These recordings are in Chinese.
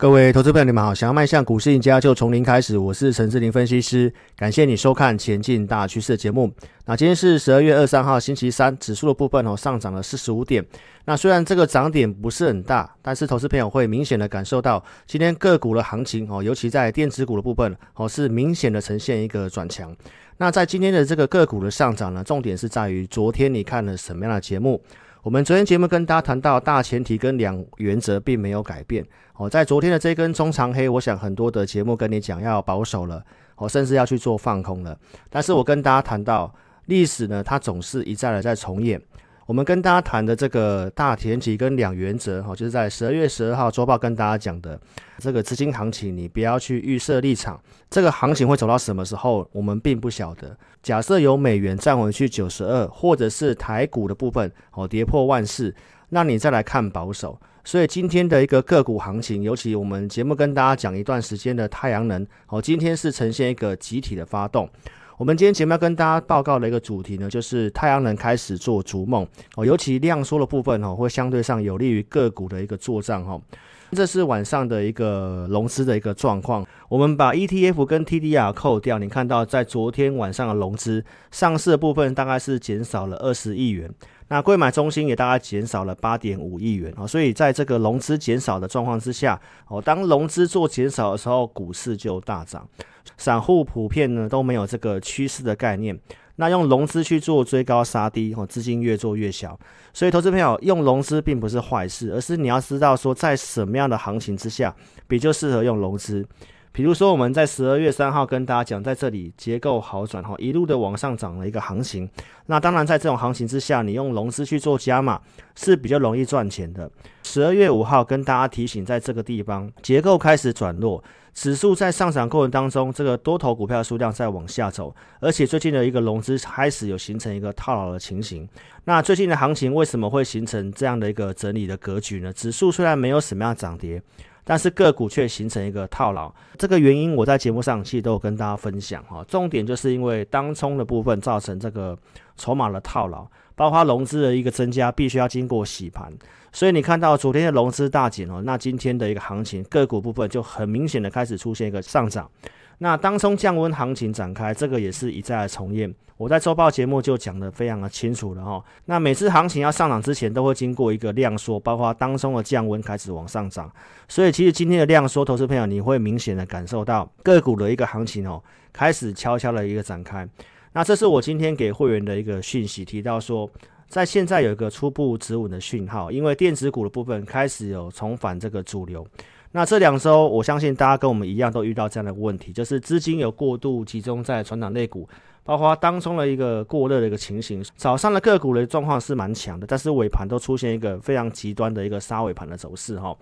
各位投资朋友，你们好！想要迈向股市赢家，就从零开始。我是陈志林分析师，感谢你收看《前进大趋势》的节目。那今天是十二月二十三号，星期三，指数的部分哦上涨了四十五点。那虽然这个涨点不是很大，但是投资朋友会明显的感受到今天个股的行情哦，尤其在电子股的部分哦，是明显的呈现一个转强。那在今天的这个个股的上涨呢，重点是在于昨天你看了什么样的节目？我们昨天节目跟大家谈到大前提跟两原则并没有改变哦，在昨天的这根中长黑，我想很多的节目跟你讲要保守了哦，甚至要去做放空了。但是我跟大家谈到历史呢，它总是一再的在重演。我们跟大家谈的这个大前提跟两原则哈，就是在十二月十二号周报跟大家讲的这个资金行情，你不要去预设立场，这个行情会走到什么时候，我们并不晓得。假设有美元站回去九十二，或者是台股的部分哦跌破万四，那你再来看保守。所以今天的一个个股行情，尤其我们节目跟大家讲一段时间的太阳能哦，今天是呈现一个集体的发动。我们今天节目要跟大家报告的一个主题呢，就是太阳能开始做逐梦哦，尤其量缩的部分哦，会相对上有利于个股的一个作账哈。这是晚上的一个融资的一个状况。我们把 ETF 跟 TDR 扣掉，你看到在昨天晚上的融资上市的部分大概是减少了二十亿元。那柜买中心也大概减少了八点五亿元啊，所以在这个融资减少的状况之下，哦，当融资做减少的时候，股市就大涨。散户普遍呢都没有这个趋势的概念，那用融资去做追高杀低，哦，资金越做越小。所以投资朋友用融资并不是坏事，而是你要知道说在什么样的行情之下比较适合用融资。比如说，我们在十二月三号跟大家讲，在这里结构好转哈，一路的往上涨的一个行情。那当然，在这种行情之下，你用融资去做加码是比较容易赚钱的。十二月五号跟大家提醒，在这个地方结构开始转弱，指数在上涨过程当中，这个多头股票数量在往下走，而且最近的一个融资开始有形成一个套牢的情形。那最近的行情为什么会形成这样的一个整理的格局呢？指数虽然没有什么样涨跌。但是个股却形成一个套牢，这个原因我在节目上其实都有跟大家分享哈。重点就是因为当冲的部分造成这个筹码的套牢，包括融资的一个增加，必须要经过洗盘。所以你看到昨天的融资大减哦，那今天的一个行情个股部分就很明显的开始出现一个上涨。那当冲降温行情展开，这个也是一再的重演。我在周报节目就讲得非常的清楚了哈。那每次行情要上涨之前，都会经过一个量缩，包括当冲的降温开始往上涨。所以其实今天的量缩，投资朋友你会明显的感受到个股的一个行情哦，开始悄悄的一个展开。那这是我今天给会员的一个讯息，提到说，在现在有一个初步止稳的讯号，因为电子股的部分开始有重返这个主流。那这两周，我相信大家跟我们一样都遇到这样的问题，就是资金有过度集中在传统类股，包括当中的一个过热的一个情形。早上的个股的状况是蛮强的，但是尾盘都出现一个非常极端的一个杀尾盘的走势哈。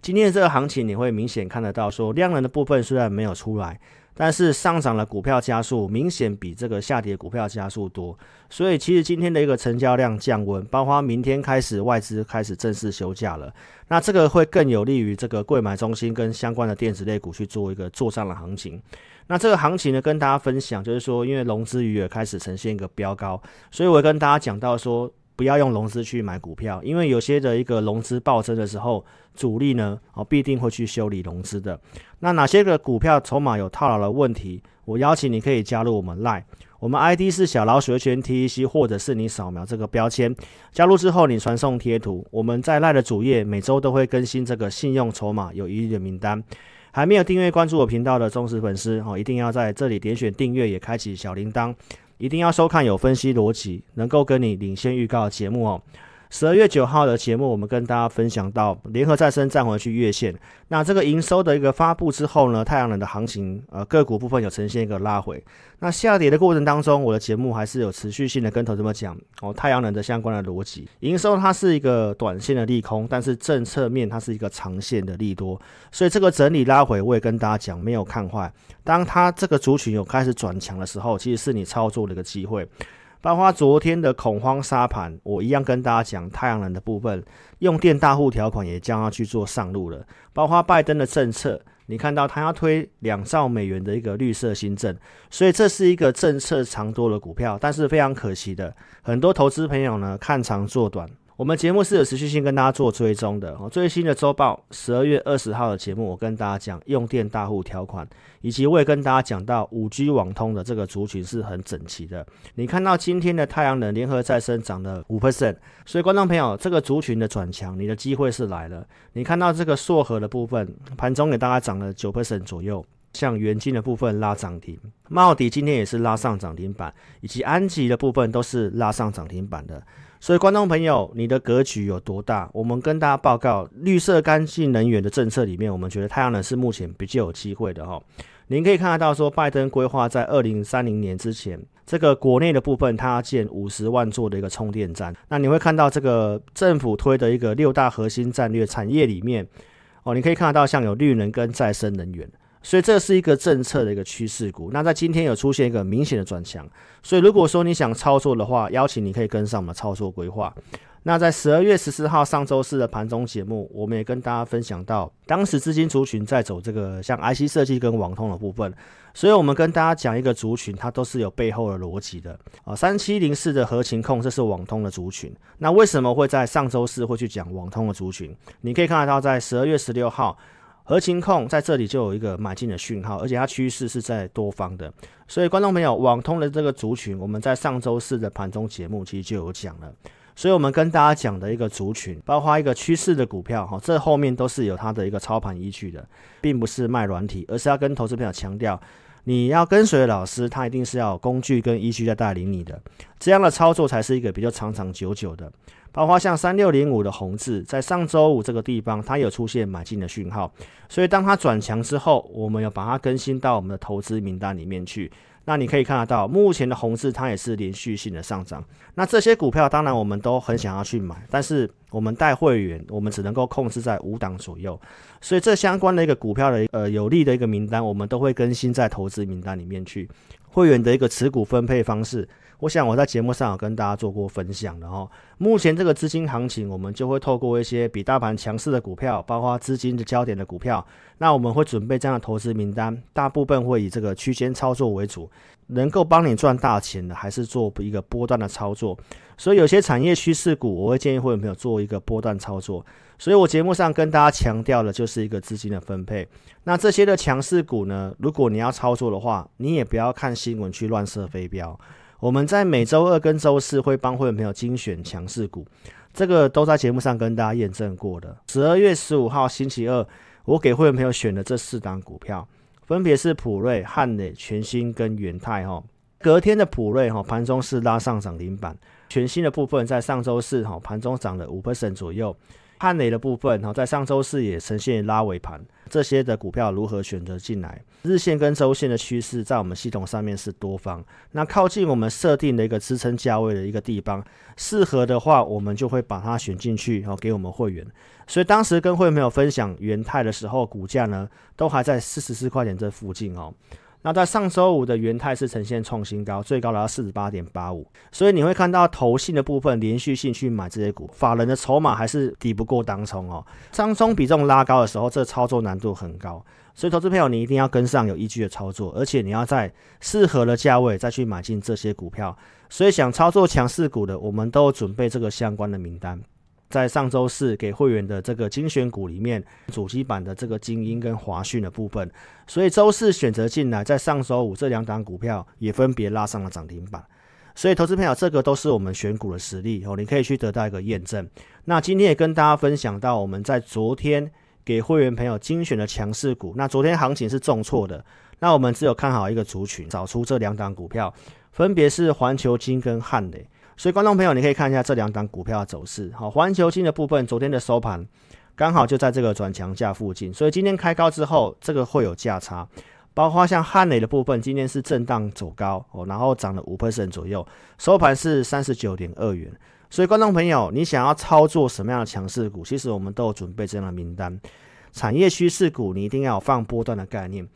今天的这个行情，你会明显看得到说，量能的部分虽然没有出来。但是上涨的股票加速明显比这个下跌股票加速多，所以其实今天的一个成交量降温，包括明天开始外资开始正式休假了，那这个会更有利于这个柜买中心跟相关的电子类股去做一个做上的行情。那这个行情呢，跟大家分享就是说，因为融资余额开始呈现一个飙高，所以我跟大家讲到说。不要用融资去买股票，因为有些的一个融资暴增的时候，主力呢哦必定会去修理融资的。那哪些个股票筹码有套牢的问题？我邀请你可以加入我们 Line，我们 ID 是小老鼠圈 TEC，或者是你扫描这个标签加入之后，你传送贴图，我们在 Line 的主页每周都会更新这个信用筹码有疑虑的名单。还没有订阅关注我频道的忠实粉丝哦，一定要在这里点选订阅，也开启小铃铛。一定要收看有分析逻辑、能够跟你领先预告的节目哦。十二月九号的节目，我们跟大家分享到联合再生站回去月线。那这个营收的一个发布之后呢，太阳能的行情呃个股部分有呈现一个拉回。那下跌的过程当中，我的节目还是有持续性的跟投资们讲哦，太阳能的相关的逻辑。营收它是一个短线的利空，但是政策面它是一个长线的利多。所以这个整理拉回，我也跟大家讲，没有看坏。当它这个族群有开始转强的时候，其实是你操作的一个机会。包括昨天的恐慌沙盘，我一样跟大家讲太阳能的部分，用电大户条款也将要去做上路了。包括拜登的政策，你看到他要推两兆美元的一个绿色新政，所以这是一个政策长多的股票。但是非常可惜的，很多投资朋友呢看长做短，我们节目是有持续性跟大家做追踪的。最新的周报，十二月二十号的节目，我跟大家讲用电大户条款，以及我也跟大家讲到五 G 网通的这个族群是很整齐的。你看到今天的太阳能联合再生涨了五 percent，所以观众朋友，这个族群的转强，你的机会是来了。你看到这个硕禾的部分，盘中也大概涨了九 percent 左右。像元晶的部分拉涨停，茂迪今天也是拉上涨停板，以及安吉的部分都是拉上涨停板的。所以，观众朋友，你的格局有多大？我们跟大家报告，绿色干净能源的政策里面，我们觉得太阳能是目前比较有机会的哈。您可以看得到，说拜登规划在二零三零年之前，这个国内的部分，它要建五十万座的一个充电站。那你会看到这个政府推的一个六大核心战略产业里面，哦，你可以看得到像有绿能跟再生能源。所以这是一个政策的一个趋势股，那在今天有出现一个明显的转强，所以如果说你想操作的话，邀请你可以跟上我们的操作规划。那在十二月十四号上周四的盘中节目，我们也跟大家分享到，当时资金族群在走这个像 IC 设计跟网通的部分，所以我们跟大家讲一个族群，它都是有背后的逻辑的啊。三七零四的合情控，这是网通的族群，那为什么会在上周四会去讲网通的族群？你可以看得到，在十二月十六号。合勤控在这里就有一个买进的讯号，而且它趋势是在多方的，所以观众朋友，网通的这个族群，我们在上周四的盘中节目其实就有讲了，所以我们跟大家讲的一个族群，包括一个趋势的股票，哈，这后面都是有它的一个操盘依据的，并不是卖软体，而是要跟投资朋友强调，你要跟随老师，他一定是要有工具跟依据在带领你的，这样的操作才是一个比较长长久久的。包括像三六零五的红字，在上周五这个地方，它有出现买进的讯号，所以当它转强之后，我们有把它更新到我们的投资名单里面去。那你可以看得到，目前的红字它也是连续性的上涨。那这些股票当然我们都很想要去买，但是我们带会员，我们只能够控制在五档左右。所以这相关的一个股票的呃有利的一个名单，我们都会更新在投资名单里面去。会员的一个持股分配方式。我想我在节目上有跟大家做过分享的哦。目前这个资金行情，我们就会透过一些比大盘强势的股票，包括资金的焦点的股票，那我们会准备这样的投资名单，大部分会以这个区间操作为主，能够帮你赚大钱的，还是做一个波段的操作。所以有些产业趋势股，我会建议会员朋友做一个波段操作。所以我节目上跟大家强调的就是一个资金的分配。那这些的强势股呢，如果你要操作的话，你也不要看新闻去乱射飞镖。我们在每周二跟周四会帮会员朋友精选强势股，这个都在节目上跟大家验证过的。十二月十五号星期二，我给会员朋友选的这四档股票，分别是普瑞、汉磊、全新跟元泰哈。隔天的普瑞哈盘中是拉上涨停板，全新的部分在上周四哈盘中涨了五 percent 左右。汉磊的部分哈，在上周四也呈现拉尾盘，这些的股票如何选择进来？日线跟周线的趋势在我们系统上面是多方，那靠近我们设定的一个支撑价位的一个地方，适合的话，我们就会把它选进去，然后给我们会员。所以当时跟会员朋友分享元泰的时候，股价呢都还在四十四块钱这附近哦。那在上周五的元泰是呈现创新高，最高来到四十八点八五，所以你会看到投信的部分连续性去买这些股，法人的筹码还是抵不过当冲哦。当冲比重拉高的时候，这操作难度很高，所以投资朋友你一定要跟上有依据的操作，而且你要在适合的价位再去买进这些股票。所以想操作强势股的，我们都准备这个相关的名单。在上周四给会员的这个精选股里面，主机板的这个精英跟华讯的部分，所以周四选择进来，在上周五这两档股票也分别拉上了涨停板。所以投资朋友，这个都是我们选股的实力哦，你可以去得到一个验证。那今天也跟大家分享到，我们在昨天给会员朋友精选的强势股，那昨天行情是重挫的，那我们只有看好一个族群，找出这两档股票，分别是环球金跟汉磊。所以，观众朋友，你可以看一下这两档股票的走势。好，环球金的部分，昨天的收盘刚好就在这个转强价附近，所以今天开高之后，这个会有价差。包括像汉磊的部分，今天是震荡走高，然后涨了五 percent 左右，收盘是三十九点二元。所以，观众朋友，你想要操作什么样的强势股？其实我们都有准备这样的名单。产业趋势股，你一定要有放波段的概念，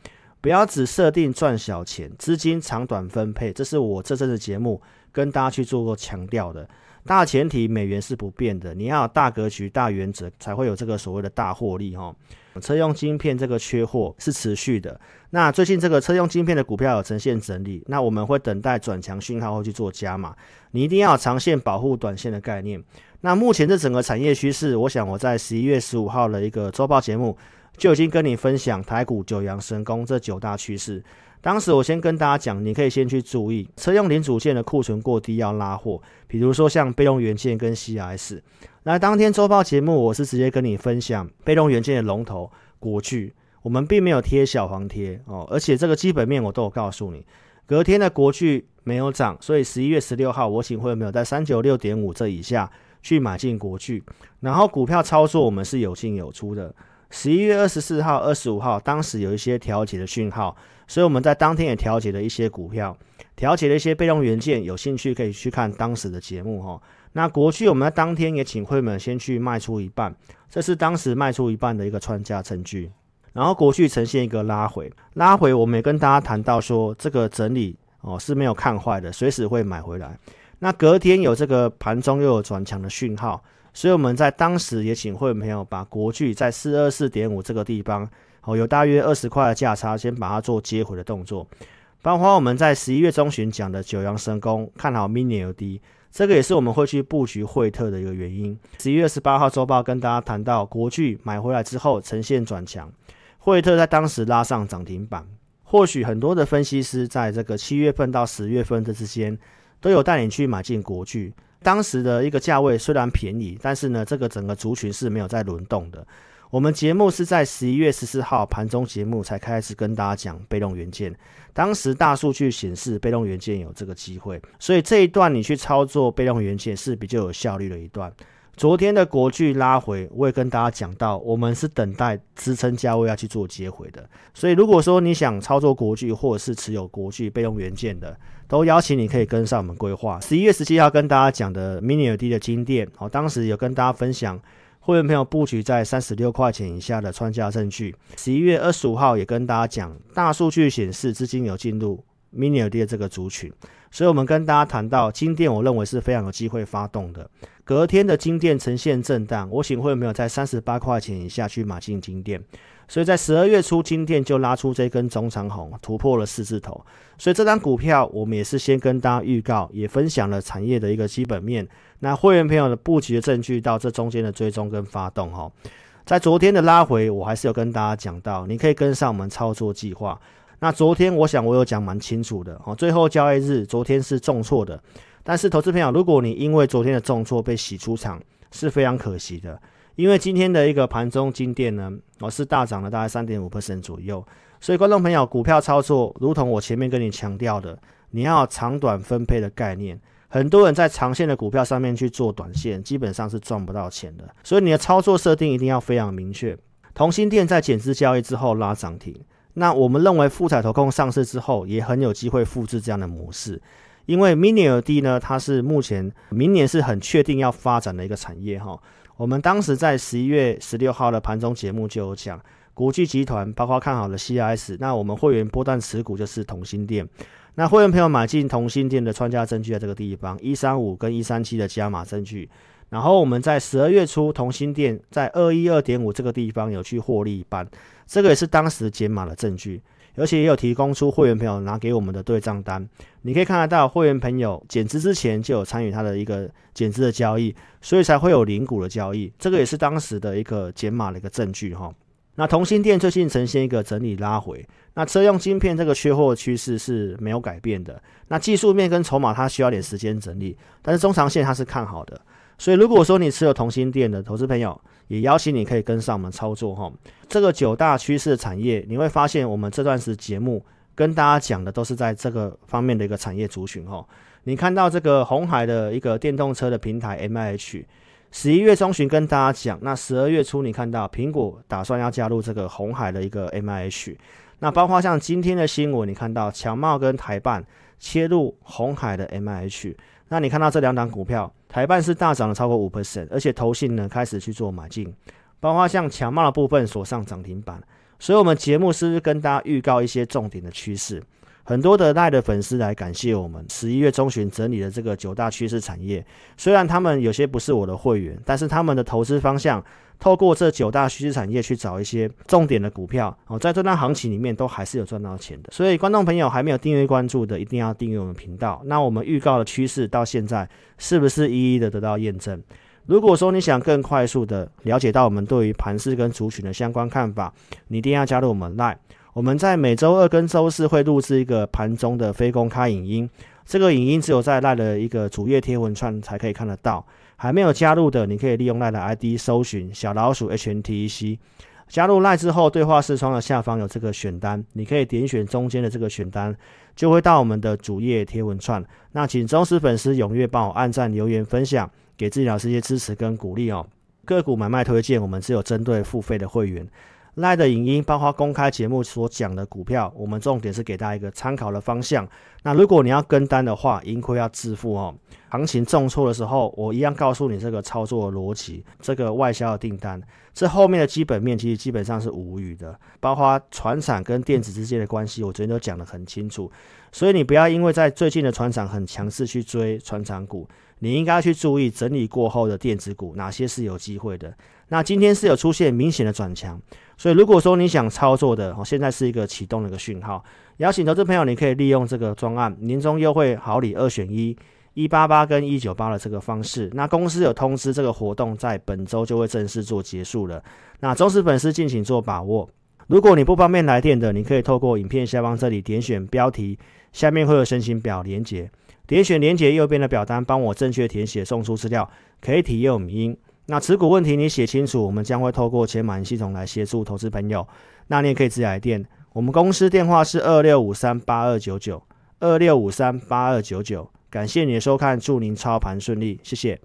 不要只设定赚小钱，资金长短分配，这是我这阵子节目。跟大家去做过强调的大前提，美元是不变的，你要有大格局、大原则，才会有这个所谓的大获利哈。车用晶片这个缺货是持续的，那最近这个车用晶片的股票有呈现整理，那我们会等待转强讯号后去做加码。你一定要有长线保护短线的概念，那目前这整个产业趋势，我想我在十一月十五号的一个周报节目就已经跟你分享台股九阳神功这九大趋势。当时我先跟大家讲，你可以先去注意车用零组件的库存过低要拉货，比如说像被动元件跟 CIS。那当天周报节目我是直接跟你分享被动元件的龙头国巨，我们并没有贴小黄贴哦，而且这个基本面我都有告诉你。隔天的国巨没有涨，所以十一月十六号我请会员朋友在三九六点五这以下去买进国巨，然后股票操作我们是有进有出的。十一月二十四号、二十五号，当时有一些调节的讯号，所以我们在当天也调节了一些股票，调节了一些被动元件。有兴趣可以去看当时的节目哈。那国巨我们在当天也请会们先去卖出一半，这是当时卖出一半的一个穿价证据。然后国巨呈现一个拉回，拉回我们也跟大家谈到说，这个整理哦是没有看坏的，随时会买回来。那隔天有这个盘中又有转强的讯号。所以我们在当时也请会朋友把国巨在四二四点五这个地方，哦，有大约二十块的价差，先把它做接回的动作。包括我们在十一月中旬讲的九阳神功，看好 Mini LD，这个也是我们会去布局惠特的一个原因。十一月十八号周报跟大家谈到国巨买回来之后呈现转强，惠特在当时拉上涨停板。或许很多的分析师在这个七月份到十月份这之间，都有带你去买进国巨。当时的一个价位虽然便宜，但是呢，这个整个族群是没有在轮动的。我们节目是在十一月十四号盘中节目才开始跟大家讲被动元件。当时大数据显示被动元件有这个机会，所以这一段你去操作被动元件是比较有效率的一段。昨天的国巨拉回，我也跟大家讲到，我们是等待支撑价位要去做接回的。所以如果说你想操作国巨，或者是持有国巨被动元件的，都邀请你可以跟上我们规划。十一月十七号跟大家讲的 Mini LED 的金电，好，当时有跟大家分享会员朋友布局在三十六块钱以下的穿价证据。十一月二十五号也跟大家讲，大数据显示资金有进入 Mini LED 的这个族群。所以，我们跟大家谈到金店，我认为是非常有机会发动的。隔天的金店呈现震荡，我请会员朋友在三十八块钱以下去买进金店。所以在十二月初，金电就拉出这根中长红，突破了四字头。所以这张股票，我们也是先跟大家预告，也分享了产业的一个基本面。那会员朋友的布局的证据到这中间的追踪跟发动，哈，在昨天的拉回，我还是有跟大家讲到，你可以跟上我们操作计划。那昨天我想我有讲蛮清楚的哦，最后交易日昨天是重挫的，但是投资朋友，如果你因为昨天的重挫被洗出场，是非常可惜的，因为今天的一个盘中金店呢，我是大涨了大概三点五 percent 左右，所以观众朋友，股票操作如同我前面跟你强调的，你要长短分配的概念，很多人在长线的股票上面去做短线，基本上是赚不到钱的，所以你的操作设定一定要非常明确。同心电在减资交易之后拉涨停。那我们认为富彩投控上市之后，也很有机会复制这样的模式，因为 Mini LED 呢，它是目前明年是很确定要发展的一个产业哈。我们当时在十一月十六号的盘中节目就有讲，国巨集团包括看好的 CIS，那我们会员波段持股就是同心电，那会员朋友买进同心电的穿加证据在这个地方一三五跟一三七的加码证据。然后我们在十二月初，同心电在二一二点五这个地方有去获利一半，这个也是当时减码的证据，而且也有提供出会员朋友拿给我们的对账单。你可以看得到，会员朋友减资之前就有参与他的一个减资的交易，所以才会有零股的交易，这个也是当时的一个减码的一个证据哈。那同心电最近呈现一个整理拉回，那车用晶片这个缺货趋势是没有改变的。那技术面跟筹码它需要点时间整理，但是中长线它是看好的。所以，如果说你持有同心电的投资朋友，也邀请你可以跟上我们操作哈。这个九大趋势的产业，你会发现我们这段时节目跟大家讲的都是在这个方面的一个产业族群哈。你看到这个红海的一个电动车的平台 MIH，十一月中旬跟大家讲，那十二月初你看到苹果打算要加入这个红海的一个 MIH，那包括像今天的新闻，你看到强茂跟台办切入红海的 MIH。那你看到这两档股票，台半是大涨了超过五 percent，而且投信呢开始去做买进，包括像强茂的部分锁上涨停板，所以我们节目是不是跟大家预告一些重点的趋势？很多的赖的粉丝来感谢我们十一月中旬整理的这个九大趋势产业，虽然他们有些不是我的会员，但是他们的投资方向透过这九大趋势产业去找一些重点的股票哦，在这段行情里面都还是有赚到钱的。所以观众朋友还没有订阅关注的，一定要订阅我们频道。那我们预告的趋势到现在是不是一一的得到验证？如果说你想更快速的了解到我们对于盘势跟族群的相关看法，你一定要加入我们 Line。我们在每周二跟周四会录制一个盘中的非公开影音，这个影音只有在 Line 的一个主页贴文串才可以看得到。还没有加入的，你可以利用 Line 的 ID 搜寻小老鼠 HNTEC。加入 Line 之后，对话视窗的下方有这个选单，你可以点选中间的这个选单，就会到我们的主页贴文串。那请忠实粉丝踊跃帮我按赞、留言、分享。给自己老师一些支持跟鼓励哦。个股买卖推荐，我们只有针对付费的会员。赖的影音，包括公开节目所讲的股票，我们重点是给大家一个参考的方向。那如果你要跟单的话，盈亏要自负哦。行情重挫的时候，我一样告诉你这个操作逻辑。这个外销的订单，这后面的基本面其实基本上是无语的。包括船产跟电子之间的关系，我昨天都讲得很清楚。所以你不要因为在最近的船厂很强势去追船厂股。你应该去注意整理过后的电子股，哪些是有机会的。那今天是有出现明显的转强，所以如果说你想操作的，哦，现在是一个启动的一个讯号。邀请投资朋友，你可以利用这个专案年终优惠好礼二选一，一八八跟一九八的这个方式。那公司有通知这个活动在本周就会正式做结束了。那忠实粉丝敬请做把握。如果你不方便来电的，你可以透过影片下方这里点选标题，下面会有申请表连结。点选连结右边的表单，帮我正确填写，送出资料，可以体验语音。那持股问题你写清楚，我们将会透过钱满系统来协助投资朋友。那你也可以直接来电，我们公司电话是二六五三八二九九二六五三八二九九。感谢你的收看，祝您操盘顺利，谢谢。